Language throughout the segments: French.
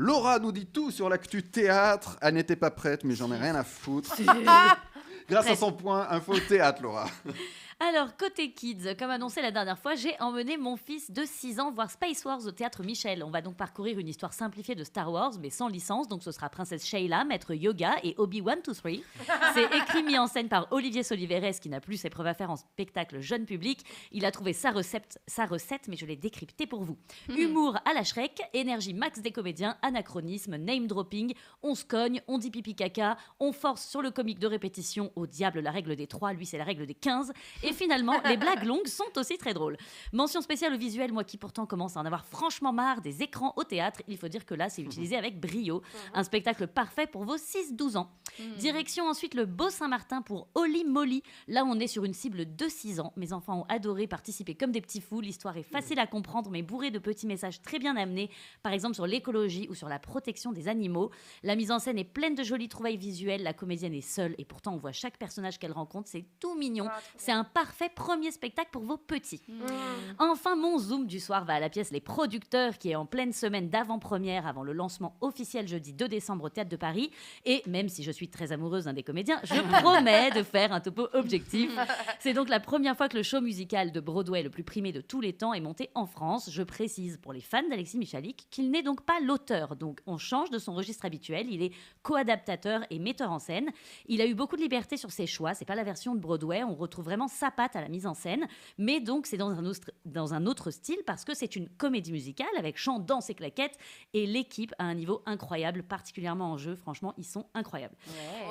Laura nous dit tout sur l'actu théâtre. Elle n'était pas prête, mais j'en ai rien à foutre. Grâce à son point info théâtre, Laura. Alors, côté kids, comme annoncé la dernière fois, j'ai emmené mon fils de 6 ans voir Space Wars au théâtre Michel. On va donc parcourir une histoire simplifiée de Star Wars, mais sans licence. Donc, ce sera Princesse Sheila, Maître Yoga et Obi-Wan 3. C'est écrit, mis en scène par Olivier Soliveres, qui n'a plus ses preuves à faire en spectacle jeune public. Il a trouvé sa recette, sa recette mais je l'ai décryptée pour vous. Humour à la Shrek, énergie max des comédiens, anachronisme, name dropping, on se cogne, on dit pipi caca, on force sur le comique de répétition, au diable la règle des 3, lui c'est la règle des 15. Et finalement, les blagues longues sont aussi très drôles. Mention spéciale au visuel, moi qui pourtant commence à en avoir franchement marre des écrans au théâtre, il faut dire que là c'est utilisé avec brio. Un spectacle parfait pour vos 6-12 ans. Direction ensuite le Beau Saint-Martin pour Holly Molly. Là on est sur une cible de 6 ans. Mes enfants ont adoré participer comme des petits fous. L'histoire est facile à comprendre mais bourrée de petits messages très bien amenés, par exemple sur l'écologie ou sur la protection des animaux. La mise en scène est pleine de jolies trouvailles visuelles. La comédienne est seule et pourtant on voit chaque personnage qu'elle rencontre. C'est tout mignon. C'est un parfait premier spectacle pour vos petits. Enfin, mon zoom du soir va à la pièce Les Producteurs, qui est en pleine semaine d'avant-première avant le lancement officiel jeudi 2 décembre au Théâtre de Paris. Et même si je suis très amoureuse d'un des comédiens, je promets de faire un topo objectif. C'est donc la première fois que le show musical de Broadway le plus primé de tous les temps est monté en France. Je précise pour les fans d'Alexis Michalik qu'il n'est donc pas l'auteur. Donc on change de son registre habituel. Il est co-adaptateur et metteur en scène. Il a eu beaucoup de liberté sur ses choix. C'est pas la version de Broadway. On retrouve vraiment sa patte à la mise en scène. Mais donc c'est dans un, autre, dans un autre style parce que c'est une comédie musicale avec chant, danse et claquettes. Et l'équipe a un niveau incroyable, particulièrement en jeu. Franchement, ils sont incroyables.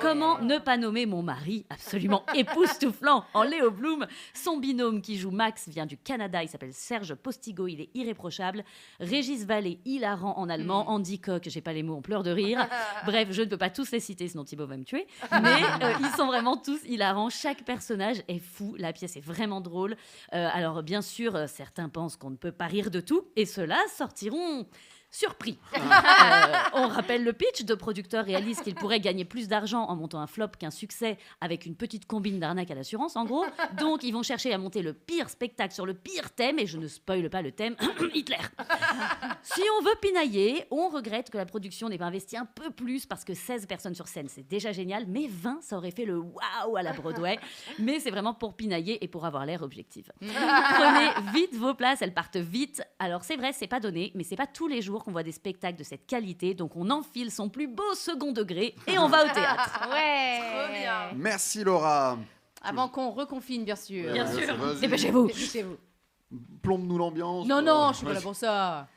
Comment ne pas nommer mon mari, absolument époustouflant, en Léo Bloom Son binôme qui joue Max vient du Canada, il s'appelle Serge Postigo, il est irréprochable. Régis Vallée, hilarant en allemand. Andy Koch, j'ai pas les mots, on pleure de rire. Bref, je ne peux pas tous les citer, sinon Thibaut va me tuer. Mais euh, ils sont vraiment tous hilarants. Chaque personnage est fou, la pièce est vraiment drôle. Euh, alors, bien sûr, euh, certains pensent qu'on ne peut pas rire de tout, et ceux-là sortiront. Surpris. Euh, on rappelle le pitch. Deux producteurs réalisent qu'ils pourraient gagner plus d'argent en montant un flop qu'un succès avec une petite combine d'arnaque à l'assurance, en gros. Donc, ils vont chercher à monter le pire spectacle sur le pire thème, et je ne spoile pas le thème Hitler. Si on veut pinailler, on regrette que la production n'ait pas investi un peu plus parce que 16 personnes sur scène, c'est déjà génial, mais 20, ça aurait fait le waouh à la Broadway. Mais c'est vraiment pour pinailler et pour avoir l'air objective. Prenez vite vos places, elles partent vite. Alors c'est vrai, c'est pas donné, mais c'est pas tous les jours qu'on voit des spectacles de cette qualité, donc on enfile son plus beau second degré et on va au théâtre. Ouais. Trop bien. Merci, Laura. Avant qu'on reconfine, bien sûr. Bien sûr. Dépêchez-vous. Dépêchez-vous. Plombe-nous l'ambiance. Non, non, je suis pas là pour ça.